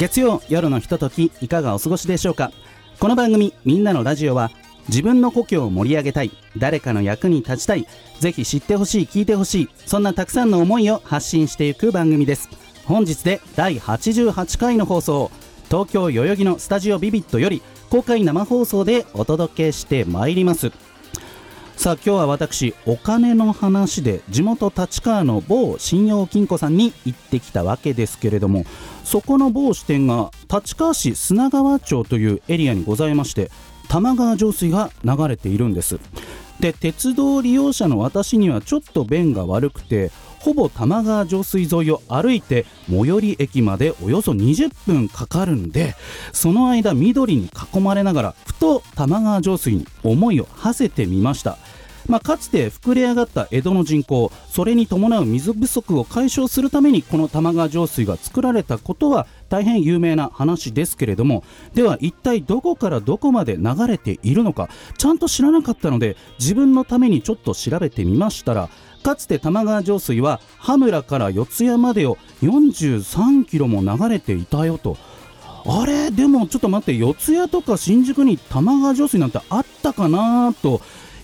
月曜夜のひとときいかがお過ごしでしょうか？この番組「みんなのラジオは」自分の故郷を盛り上げたい誰かの役に立ちたいぜひ知ってほしい聞いてほしいそんなたくさんの思いを発信していく番組です。本日で第88回の放送東京代々木のスタジオビビットより公開生放送でお届けしてまいります。さあ今日は私お金の話で地元立川の某信用金庫さんに行ってきたわけですけれどもそこの某支店が立川市砂川町というエリアにございまして玉川上水が流れているんです。で鉄道利用者の私にはちょっと便が悪くてほぼ玉川上水沿いを歩いて最寄り駅までおよそ20分かかるんでその間緑に囲まれながらふと玉川上水に思いを馳せてみました。まあ、かつて膨れ上がった江戸の人口それに伴う水不足を解消するためにこの玉川上水が作られたことは大変有名な話ですけれどもでは一体どこからどこまで流れているのかちゃんと知らなかったので自分のためにちょっと調べてみましたらかつて玉川上水は羽村から四谷までを43キロも流れていたよと。あれ？でもちょっと待って四谷とか新宿に玉川上水なんてあったかなと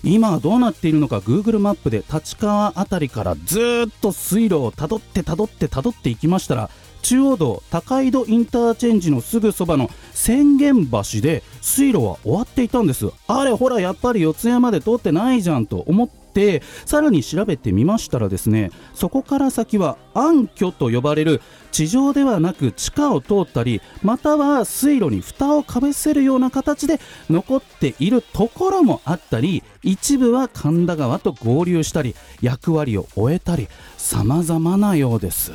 今はどうなっているのか Google マップで立川辺りからずっと水路をたどってたどってたどっていきましたら中央道高井戸インターチェンジのすぐそばの宣言橋で水路は終わっていたんです。あれほらやっぱり四谷まで通ってないじゃんと思ってさらに調べてみましたらですねそこから先は暗渠と呼ばれる地上ではなく地下を通ったりまたは水路に蓋をかぶせるような形で残っているところもあったり一部は神田川と合流したり役割を終えたり様々なようです。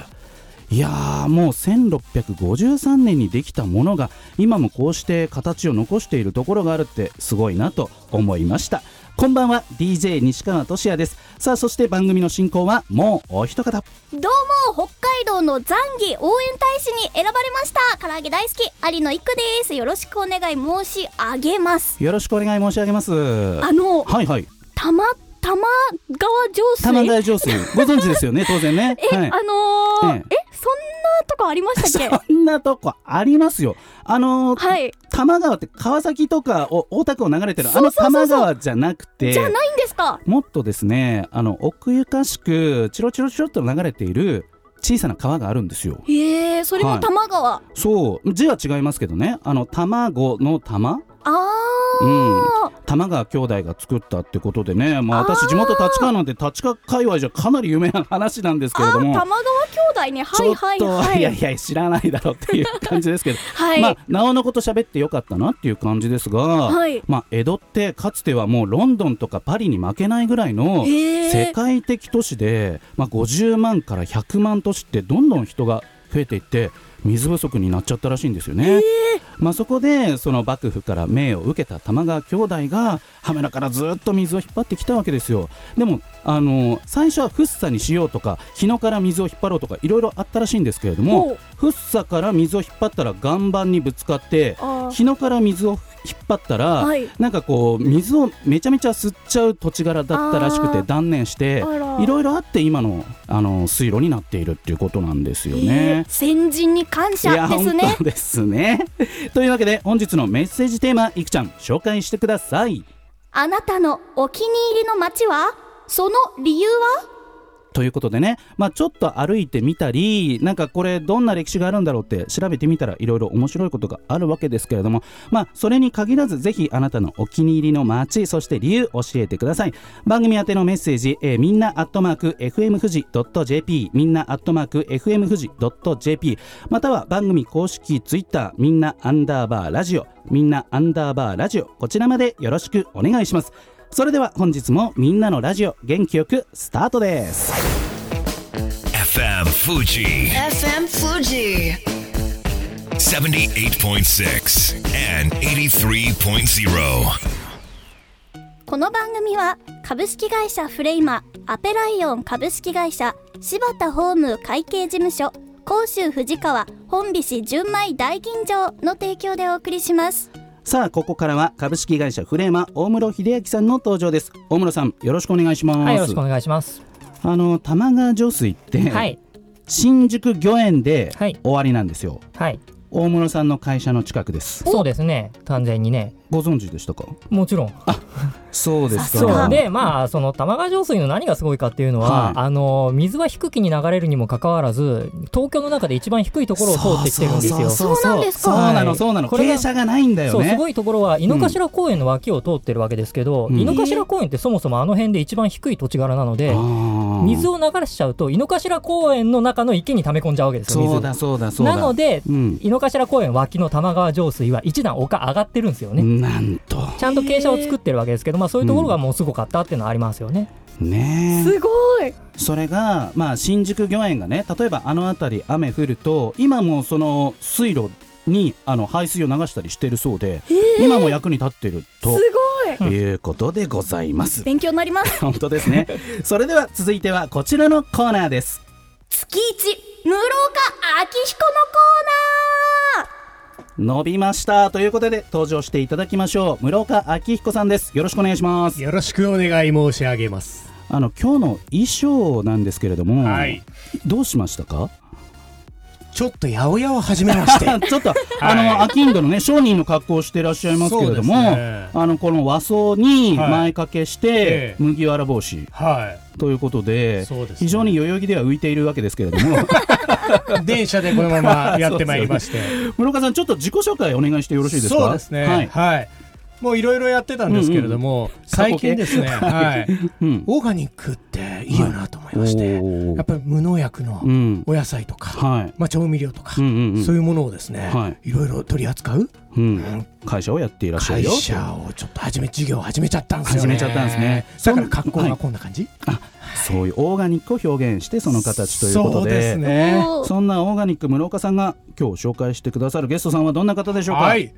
いやーもう1653年にできたものが今もこうして形を残しているところがあるってすごいなと思いました。こんばんは DJ 西川俊也です。さあそして番組の進行はもうお一方。どうも北海道のザンギ応援大使に選ばれました。唐揚げ大好き有野一句です。よろしくお願い申し上げます。よろしくお願い申し上げます。あのはいはい。たま玉川上水？玉川上水。ご存知ですよね当然ね。え、はい。あのーえ。えそんなとこありましたっけ？そんなとこありますよ。あのーはい。多摩川って川崎とかを大田区を流れてるあの多摩川じゃなくてじゃないんですか。もっとですねあの奥ゆかしくチロチロチロっと流れている小さな川があるんですよ。へえそれも玉川、そう。字は違いますけどね。あの卵の玉。あうー、ん。玉川兄弟が作ったってことでね、まあ、私地元立川なんて立川界隈じゃかなり有名な話なんですけれども。玉川兄弟ねはいはいちょっと、はいいやいや知らないだろうっていう感じですけど。はい、まあ、なおのこと喋ってよかったなっていう感じですが、はい。まあ、江戸ってかつてはもうロンドンとかパリに負けないぐらいの世界的都市で、まあ、50万から100万都市ってどんどん人が増えていって水不足になっちゃったらしいんですよね。まあ、そこでその幕府から命を受けた玉川兄弟が羽村からずっと水を引っ張ってきたわけですよ。でもあの最初はフッサにしようとか日野から水を引っ張ろうとかいろいろあったらしいんですけれどほもう。フッサから水を引っ張ったら岩盤にぶつかって日野から水を引っ張ったら、はい。なんかこう水をめちゃめちゃ吸っちゃう土地柄だったらしくて断念していろいろあって今のあの水路になっているっていうことなんですよえねー。先人に感謝ですね本当ですね。というわけで本日のメッセージテーマいくちゃん紹介してください。あなたのお気に入りの街は？その理由は？ということでね、まあ、ちょっと歩いてみたりなんかこれどんな歴史があるんだろうって調べてみたらいろいろ面白いことがあるわけですけれども、まあ、それに限らずぜひあなたのお気に入りの街そして理由教えてください。番組宛てのメッセージ、えーみんなアットマーク FM 富士 .jp みんなアットマーク FM 富士 .jp または番組公式ツイッターみんなアンダーバーラジオみんなアンダーバーラジオこちらまでよろしくお願いします。それでは本日もみんなのラジオ元気よくスタートです。FM Fuji. FM Fuji. 78.6 and 83.0. この番組は株式会社フレイマアペライオン株式会社柴田ホーム会計事務所甲州藤川本菱純米大吟醸の提供でお送りしますさあここからは株式会社フレーマ大室秀明さんの登場です。大室さんよろしくお願いします、はい、よろしくお願いします。あの玉川上水って、はい、新宿御苑ではい。終わりなんですよ、はい、大室さんの会社の近くです。そうですね、完全にね、ご存知でしたか？もちろん。そうですか。そうで、まあ、その玉川上水の何がすごいかっていうのは、はい。あの水は低気に流れるにもかかわらず、東京の中で一番低いところを通ってきてるんですよ。そうなんですか。そうなのはい。そうなの。これが傾斜がないんだよそうすねごいところは井の頭公園の脇を通ってるわけですけど、うん。井の頭公園ってそもそもあの辺で一番低い土地柄なので、水をを流しちゃうと井の頭公園の中の池に溜め込んじゃうわけですよ水。そうだそうだそうだ。なのでうん。井の頭公園脇の玉川上水は一段丘上がってるんですよね、なんと。ちゃんと傾斜を作ってるわけですけど、まあ、そういうところがもうすごかったっていうのはありますよね。ねえ。ごい。それが、まあ、新宿御苑がね例えばあの辺り雨降ると今もその水路にあの排水を流したりしてるそうで、今も役に立ってると。ごい。いうことでございます。勉強になります。本当ですね。それでは続いてはこちらのコーナーです。月一室岡明彦のコーナー伸びました。ということで登場していただきましょう。室岡明彦さんです。よろしくお願いします。よろしくお願い申し上げます。あの今日の衣装なんですけれども、はい。どうしましたか？ちょっと八百屋を始めまして。ちょっと、あの、アキンドのね、商人の格好をしていらっしゃいますけれども、ね。あの、この和装にはい。前掛けして、ええ。麦わら帽子。はということで、ね非常に代々木では浮いているわけですけれども、い。電車でこのままやってまいりまして。室岡さん、ちょっと自己紹介お願いしてよろしいですか？そうですね。ははいい。。もういろいろやってたんですけれども、最近ですね、はい。うん。オーガニックっていいよなと思いまして、おーやっぱり無農薬のうん。お野菜とか、はい。まあ調味料とかうん、うんうんそういうものをですねは、いろいろ取り扱う？うん。会社をやっていらっしゃる会よ。社をちょっと始め、事業を始めちゃったんですよね。始めちゃったんですねだから格好がはいこんな感じ？そういうオーガニックを表現して、その形ということで。ね。そんなオーガニック室岡さんが今日紹介してくださるゲストさんはどんな方でしょうか？はい。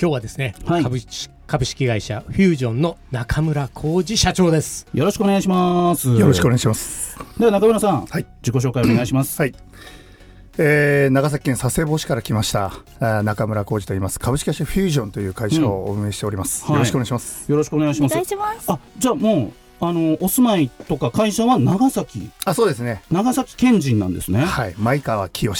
今日はですね、はい株式株式会社フュージョンの中村浩二社長です。よろしくお願いします。よろしくお願いします。では中村さん、はい自己紹介お願いします。はい。えー長崎県佐世保市から来ました中村浩二と言います株式会社フュージョンという会社を運営しております、うんよろしくお願いします、よろしくお願いしおます。願いしますあ、じゃあもうあのお住まいとか会社は長崎、あそうですね長崎県人なんですね。はい前川清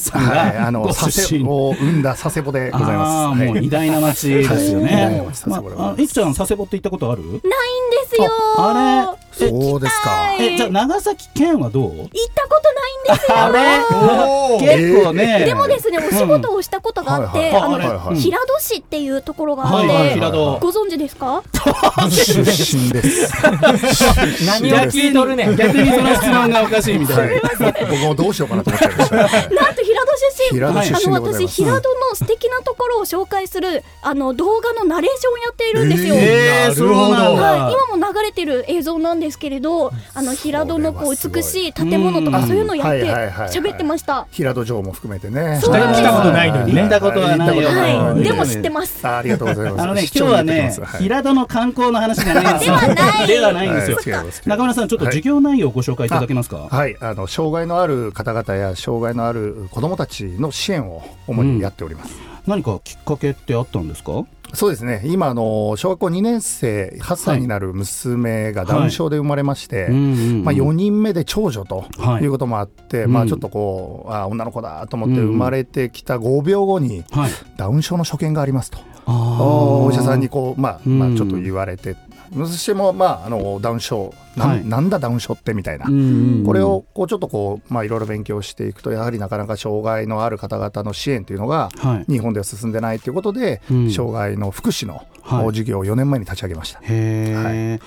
さんがはいあのご佐世保を生んだ佐世保でございます。はいもう偉大な町ですよね。まあ、いくちゃん佐世保って行ったことある？ないんですよああれ？そうですか。えじゃあ長崎県はどう？行ったことないんですよ 結構ね。でもですね、お仕事をしたことがあって、はいあの、はいはいはい。平戸市っていうところがあって、はいはい平戸。ご存知ですか？出身です。何を聞いとるねん。逆にその質問がおかしいみたいな。はい。僕もどうしようかなと思っちゃいました、はいなんと平戸出身あの私平戸の素敵なところを紹介するあの動画のナレーションをやっているんですよ、えー、そうなんだ。はい、今も流れてる映像なんですけれどあの平戸のこう美しい建物とかうん。そういうのをやって喋ってました。平戸城も含めてね。そうなんです。来たことないのにね。行ったことはない。よ。はい、はい。でも知ってます。あありがとうございます。あのね、今日はね平戸の観光の話じゃない。んですよ。ではないではないんですよ。中村さん、ちょっと授業内容をご紹介いただけますか？はい、あの障害のある方々や障害のある子どもたちの支援を主にやっております。何かきっかけってあったんですか？そうですね。今あの小学校2年生8歳になる娘がダウン症で生まれまして、まあ4人目で長女とはいいうこともあって、うんまあちょっとこうあ女の子だと思ってうん生まれてきた5秒後にはい。ダウン症の所見がありますと。お医者さんにこう、まあ、まあうんちょっと言われて、そしても、まあ、あのダウン症な,、はい。ん、なん。だダウン症ってみたいな、うん。これをこうちょっとこう、まあ、いろいろ勉強していくとやはりなかなか障害のある方々の支援というのがはい。日本では進ん。でないということで、うん。障害の福祉のはい事業を4年前に立ち上げました。へえ、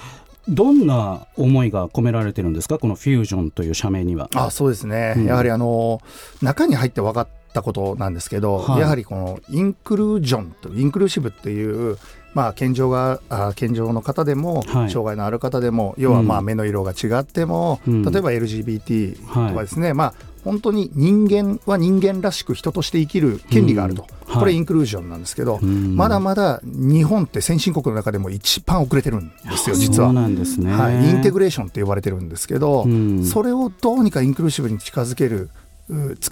どん。な思いが込められてるん。ですかこのフュージョンという社名には。あそうですね、うん。やはりあの中に入って分かったことなん。ですけど、はいやはりこのインクルージョンとインクルーシブっていうまあ健常があ健常の方でも、はい。障害のある方でも要はまあうん。目の色が違っても、うん。例えば LGBT はい。とかですね、まあ本当に人間は人間らしく人として生きる権利があると、はい。これインクルージョンなんですけど、うん。まだまだ日本って先進国の中でも一番遅れてるんですよ実は。ね、はい、インテグレーションって呼ばれてるんですけど、うん。それをどうにかインクルーシブに近づける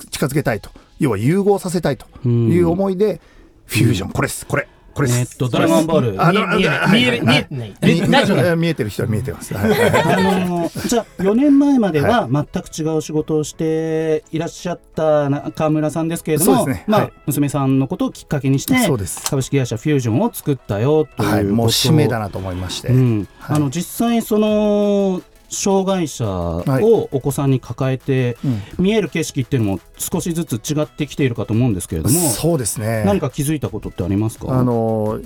近づけたいと。要は融合させたいという思いで、フュージョンこれですこれこれです、えっとドラゴンボール。あ見え見えはい見え見えてないみえ大丈夫見えてる人は見えてます、はい。あのじゃあ4年前までは全く違う仕事をしていらっしゃった中村さんですけれども、まあはい。娘さんのことをきっかけにしてそうです。株式会社フュージョンを作ったよということ。はい、もう使命だなと思いまして、うん。はい。あの実際その障害者をお子さんに抱えてうん。見える景色っていうのも少しずつ違ってきているかと思うんですけれどもそうですね。何か気づいたことってありますか？あの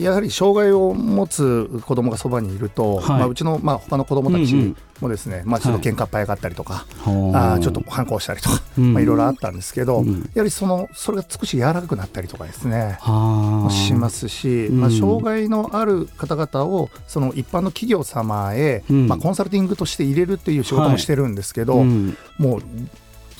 やはり障害を持つ子供がそばにいると、はい。まあ、うちの、まあ、他の子供たちうんうん。もですね、まあ、ちょっと喧嘩っ早かったりとか、はあ。ーちょっと反抗したりとか、うん。まあ、いろいろあったんですけど、うん。やはりそのそれが少し柔らかくなったりとかですね、はあ。しますし、うん。まあ、障害のある方々をその一般の企業様へ、うん。まあ、コンサルティングとして入れるっていう仕事もしてるんですけど、うん。もう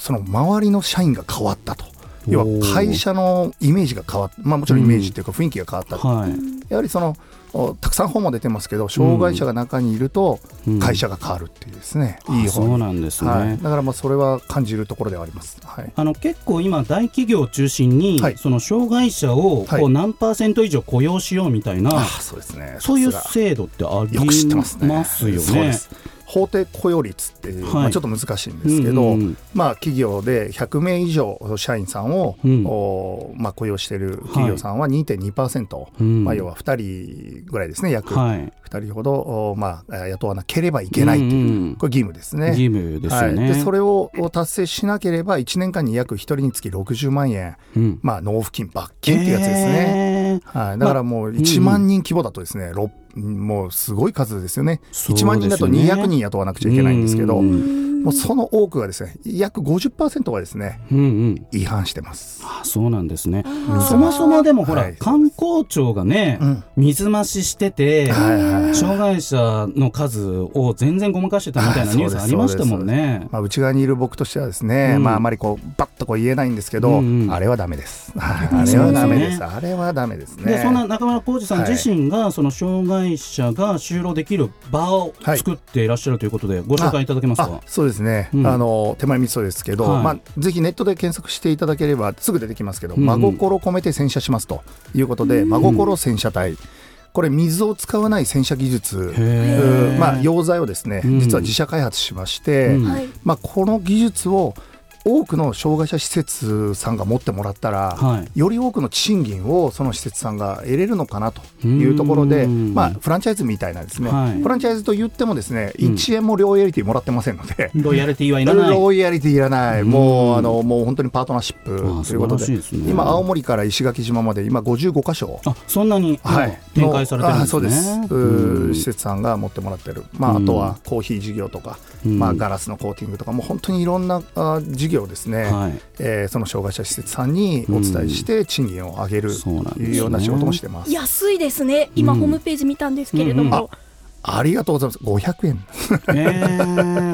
その周りの社員が変わったと。要は会社のイメージが変わった、まあ、もちろんイメージっていうか雰囲気が変わった、はい。やはりそのおたくさん本も出てますけど障害者が中にいるとうん。会社が変わるっていうですね、あそういい本なんですね、はい、だからまあそれは感じるところではあります。はい。あの結構今大企業を中心に、はい。その障害者をはい。こう何パーセント以上雇用しようみたいな、あそうですね。そういう制度ってありよく知ってますね。ますよね。そうです。法定雇用率っていう、はい。まあ、ちょっと難しいんですけど、うんうんうん。まあ、企業で100名以上社員さんを、うん。おまあ、雇用してい。る企業さんは2.2%、うん。まあ、要は2人ぐらいですね約、はい。2人ほど、おまあ、雇わなければいけないという、うんうんこれ義務ですね。義務ですよね、はい、でそれを達成しなければ1年間に約1人につき60万円、うん。まあ、納付金罰金っていうやつですね。えー。はい、だからもう1万人規模だとですね、ろもうすごい数ですよね。ね。1万人だと200人雇わなくちゃいけないんですけど、うんもうその多くがですね約50%がですねうんうん。違反してます。あそうなんですね。ーそもそもでもほら、はい。観光庁がね、うん。水増ししてて、はいはいはい障害者の数を全然ごまかしてたみたいなニュースありましたもんね。まあ、内側にいる僕としてはですね、うん。まあ、あまりこうバッとこう言えないんですけど、うんうん。あれはダメです。あれはダメです。あれはダメですね。でそんな中村浩二さんはい自身が、その障害者が就労できる場をはい作ってい。らっしゃるということで、ご紹介いただけますあか。そうですね、うん。あの手前味噌ですけど、はい。まあ、ぜひネットで検索していただければすぐ出てきますけど、うんうん。真心込めて洗車しますということで、真心洗車隊これ水を使わない洗車技術、まあ、溶剤をですね、うん。実は自社開発しまして、うん。はい。まあ、この技術を多くの障害者施設さんが持ってもらったら、はい。より多くの賃金をその施設さんが得れるのかなというところで、うん。まあ、フランチャイズみたいなですね、はい。フランチャイズと言ってもですね、うん。1円もロイヤリティもらってませんので。ロイヤリティはいらない。ロイヤリティいらない、うん。もうあのもう本当にパートナーシップあということで。ね。今、青森から石垣島まで今55箇所、あそんなに、はい、展開されてるんですね。あそうです、施設さんが持ってもらってる、まあ、うんあとはコーヒー事業とか、うん。まあ、ガラスのコーティングとか、もう本当にいろんなあ事業をですね、はい。えーその障害者施設さんにお伝えして、賃金を上げるというような仕事もしてます。安いですね。今うん。ホームページ見たんですけれども、うんうん。ありがとうございます、500円、え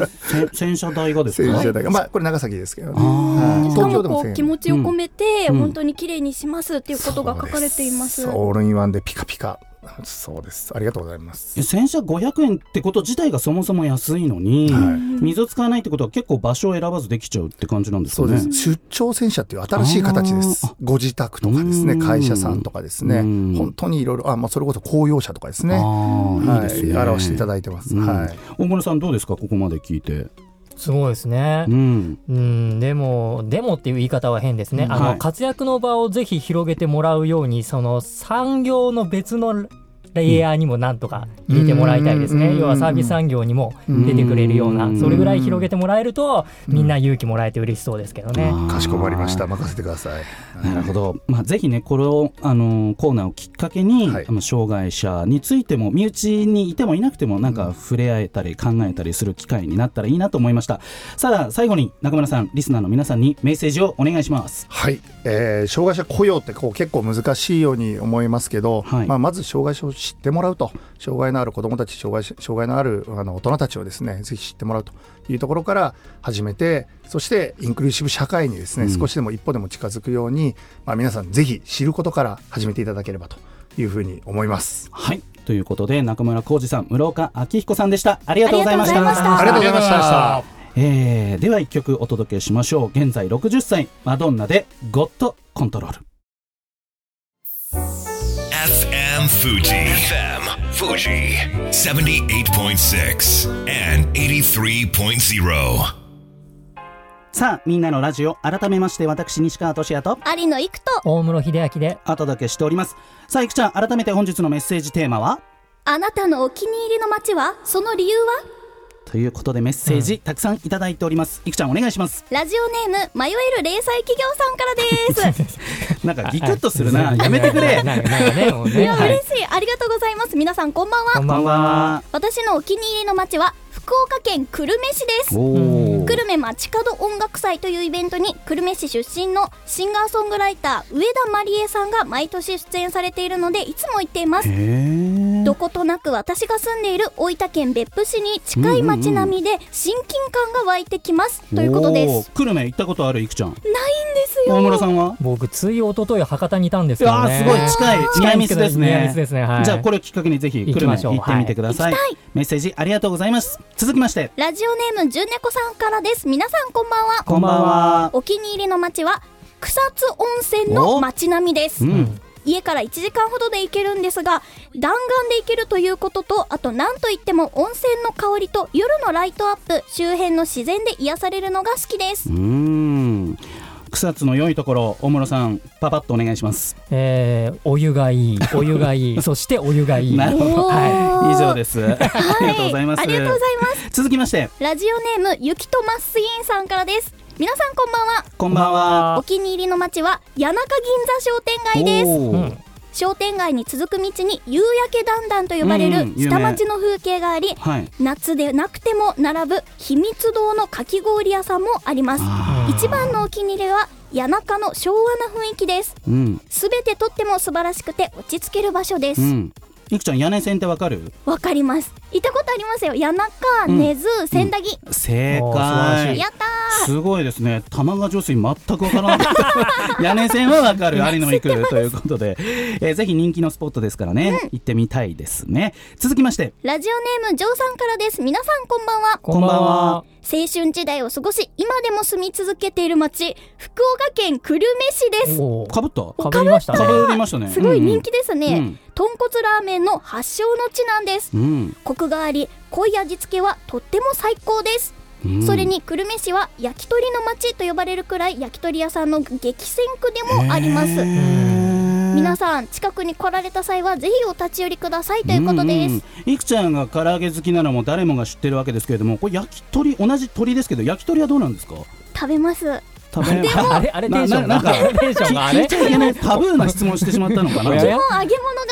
ー、せ洗車代がですか？洗車代が、まあ、これ長崎ですけどね、東京でも1000もこう気持ちを込めて、うん。本当に綺麗にしますっていうことが書かれています。オールインワンでピカピカ、そうです、ありがとうございます。え洗車500円ってこと自体がそもそも安いのに、はい水を使わないってことは結構場所を選ばずできちゃうって感じなんですかね。そうです出張洗車っていう新しい形です。ご自宅とかですね、うん会社さんとかですねうん、本当にいろいろ、あまあ、それこそ公用車とかですね、ああ、いいですね。はい、表していただいてます。うんはい大村さんどうですか？ここまで聞いて。すごいですねう。ん。うん、でも、でもっていう言い方は変ですね。あの、はい活躍の場をぜひ広げてもらうように、その産業の別のレイヤーにもなんとか入れてもらいたいですね。要はサービス産業にも出てくれるような、それぐらい広げてもらえると、みんな勇気もらえて嬉しそうですけどね。かしこまりました。任せてください。なるほど。まあ、ぜひね、これを、あの、コーナーをきっかけに、はい、障害者についても、身内にいてもいなくても、なんか触れ合えたり考えたりする機会になったらいいなと思いました。さあ、最後に中村さん、リスナーの皆さんにメッセージをお願いします。はい。えー、障害者雇用ってこう結構難しいように思いますけど、はい、まあ、まず障害者を知ってもらうと。障害のある子どもたち障害障害のあるあの大人たちをですねぜひ知ってもらうというところから始めてそしてインクルーシブ社会にですね、うん、少しでも一歩でも近づくように、まあ、皆さんぜひ知ることから始めていただければというふうに思います。はい。ということで中村浩二さん室岡明彦さんでした。ありがとうございました。ありがとうございました。えー、では一曲お届けしましょう。現在60歳マドンナでゴッドコントロール FM Fuji. FM Fuji. 78.6 and 83.0. さあみんなのラジオ改めまして私西川俊也と。有野育と。大室秀明で。お届けしております。さあいくちゃん改めて本日のメッセージテーマは？あなたのお気に入りの街は？その理由は？ということでメッセージ、うん、たくさんいただいております。いくちゃんお願いします。ラジオネーム迷える零細企業さんからです。なんかギクッとするな。やめてくれね、いや嬉しいありがとうございます皆さんこんばんはこんばんは私のお気に入りの街は福岡県久留米市です久留米街角音楽祭というイベントに久留米市出身のシンガーソングライター上田まりえさんが毎年出演されているのでいつも行っていますどことなく私が住んでいる大分県別府市に近い街並みで親近感が湧いてきます、ということです。久留米行ったことあるいくちゃん？ないんですよ。大村さんは？僕つい一昨日博多にいたんですけどね。すごい近い。近いミスですね。ですね、はい、じゃあこれをきっかけにぜひ久留米行ってみてください、はい、メッセージありがとうございます。続きまして。ラジオネームじゅんねこさんからです。皆さんこんばんは。こんばんは。お気に入りの街は草津温泉の街並みです、うん家から1時間ほどで行けるんですが弾丸で行けるということとあと何といっても温泉の香りと夜のライトアップ周辺の自然で癒されるのが好きです。うん。草津の良いところ大室さんパパッとお願いします、えー、お湯がいいお湯がいい そしてお湯がいい。なるほど、はい、以上です、はい、ありがとうございます。ありがとうございます。続きまして。ラジオネームゆきとまっすぎんさんからです皆さんこんばんは。こんばんは。お気に入りの街は谷中銀座商店街です。商店街に続く道に夕焼けだんだんと呼ばれる下町の風景があり、うんうん、夏でなくても並ぶ秘密堂のかき氷屋さんもあります。一番のお気に入りは谷中の昭和な雰囲気です。すべ、うん、てとっても素晴らしくて落ち着ける場所です、うんいくちゃん屋根線ってわかる？わかります。行ったことありますよ。谷中、根津千駄木、正解。やったすごいですね。玉川上水全くわからない。屋根線はわかる。有野行くということで、えー、ぜひ人気のスポットですからね、行ってみたいですね。続きまして。ラジオネームジョーさんからです。皆さんこんばんは。こんばんは。青春時代を過ごし今でも住み続けている町福岡県久留米市です。かぶった？かぶりましたかましたね。すごい人気ですね、うん豚骨ラーメンの発祥の地なんです、うん、コクがあり濃い味付けはとっても最高です、うん、それに久留米市は焼き鳥の町と呼ばれるくらい焼き鳥屋さんの激戦区でもあります。皆さん近くに来られた際はぜひお立ち寄りくださいということです、うんうん、いくちゃんが唐揚げ好きなのも誰もが知ってるわけですけれどもこれ焼き鳥同じ鳥ですけど焼き鳥はどうなんですか？食べます食べでもあれあれテンションなんかテンションがあれ。タブーな質問してしまったのかな。基本揚げ物が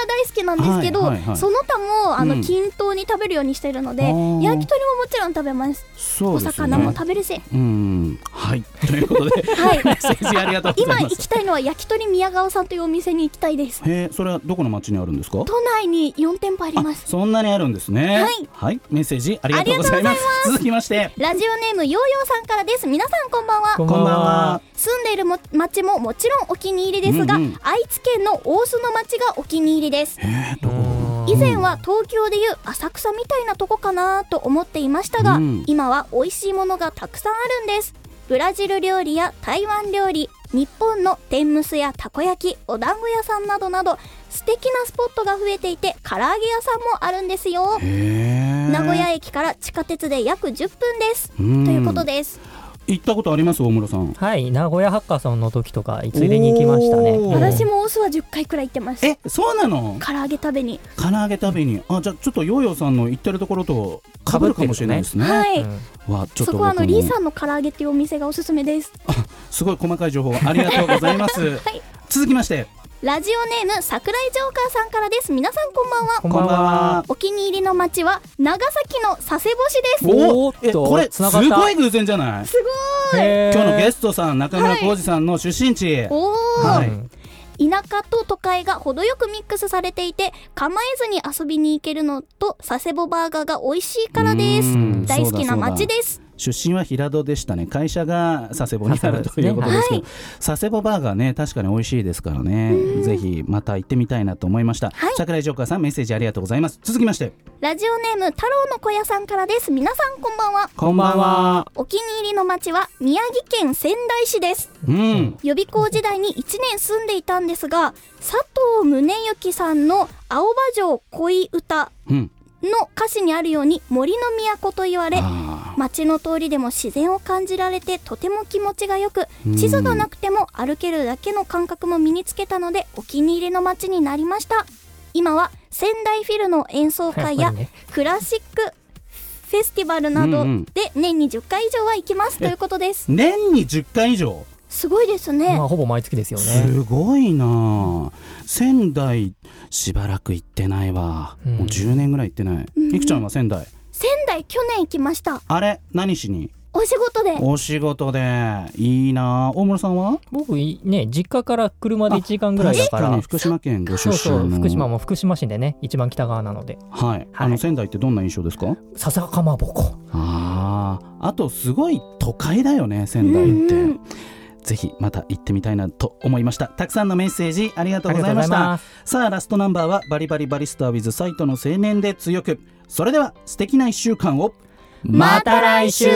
大好きなんですけど、その他もあの、均等に食べるようにしてるので焼き鳥ももちろん食べます。そう、ね、お魚も食べるし。うん。はい。ということで、はい、メッセージありがとう今行きたいのは焼き鳥宮川さんというお店に行きたいです。へそれはどこの町にあるんですか？都内に4店舗あります。そんなにあるんですね。はい、はい、メッセージありがとうございます。続きまして。ラジオネームヨーヨーさんからです。皆さんこんばんは。こんばんは住んでいるも町ももちろんお気に入りですが、うんうん、愛知県の大須の町がお気に入りです。以前は東京でいう浅草みたいなとこかなと思っていましたが、うん、今は美味しいものがたくさんあるんです。ブラジル料理や台湾料理日本の天むすやたこ焼きお団子屋さんなどなど素敵なスポットが増えていて唐揚げ屋さんもあるんですよ。名古屋駅から地下鉄で約10分です。ということです行ったことあります大室さん？はい名古屋ハッカソンの時とかついでに行きましたね。私もオスは10回くらい行ってます。えそうなの？唐揚げ食べに。唐揚げ食べに。あじゃあちょっとヨーヨーさんの行ってるところと被るかもしれないですね。はい、うん、わちょっとそこはあのリーさんの唐揚げっていうお店がおすすめです。あ すごい細かい情報ありがとうございます、はい、続きましてラジオネーム桜井ジョーカーさんからです。皆さんこんばんは。こんばんは。お気に入りの街は長崎の佐世保市です。おおこれすごい偶然じゃない？すごい。今日のゲストさん中村浩二さんの出身地、はい、おお、はい。田舎と都会が程よくミックスされていて構えずに遊びに行けるのと佐世保バーガーが美味しいからです。大好きな街です出身は平戸でしたね。会社が佐世保にあるということですけど、ねはい、佐世保バーガーね確かに美味しいですからね。ぜひまた行ってみたいなと思いました、はい、桜井ジョーカーさんメッセージありがとうございます。続きまして。ラジオネーム太郎の小屋さんからです。皆さんこんばんは。こんばんは。お気に入りの町は宮城県仙台市です、うん、予備校時代に1年住んでいたんですが佐藤宗行さんの青葉城恋歌、うんの歌詞にあるように森の都と言われ街の通りでも自然を感じられてとても気持ちがよく地図がなくても歩けるだけの感覚も身につけたのでお気に入りの街になりました。今は仙台フィルの演奏会や クラシックフェスティバルなどで年に10回以上は行きます。ということです。年に10回以上？すごいですね、まあ、ほぼ毎月ですよね。すごいな仙台しばらく行ってないわ、うん、もう10年ぐらい行ってない、うん、いくちゃんは仙台仙台去年行きました。あれ？何しに？お仕事で。お仕事で。いいな。大村さんは？僕ね実家から車で1時間ぐらいだから、ね、福島県ご出身福島も福島市でね一番北側なので。はい、はい、あの仙台ってどんな印象ですか？笹かまぼこ。あああとすごい都会だよね仙台ってぜひまた行ってみたいなと思いました。たくさんのメッセージありがとうございました。さあラストナンバーはバリバリバリスター with サイトの青年で強く。それでは素敵な1週間を。また来週。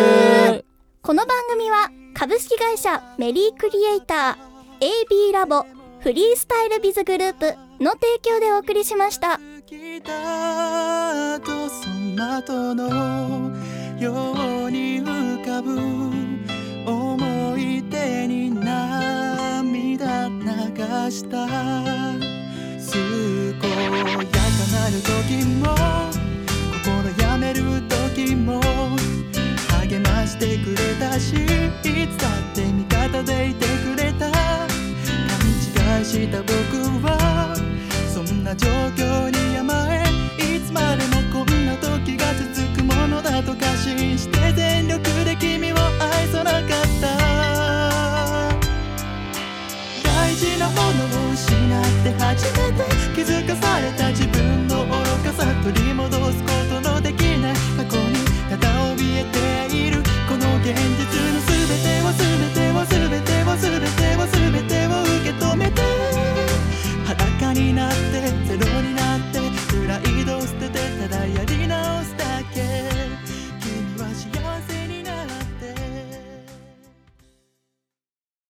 この番組は株式会社メリークリエイター AB ラボフリースタイルビズグループの提供でお送りしました。ように浮かぶした健やかなる時も心やめる時も励ましてくれたしいつだって味方でいてくれた。勘違いした僕はそんな状況を失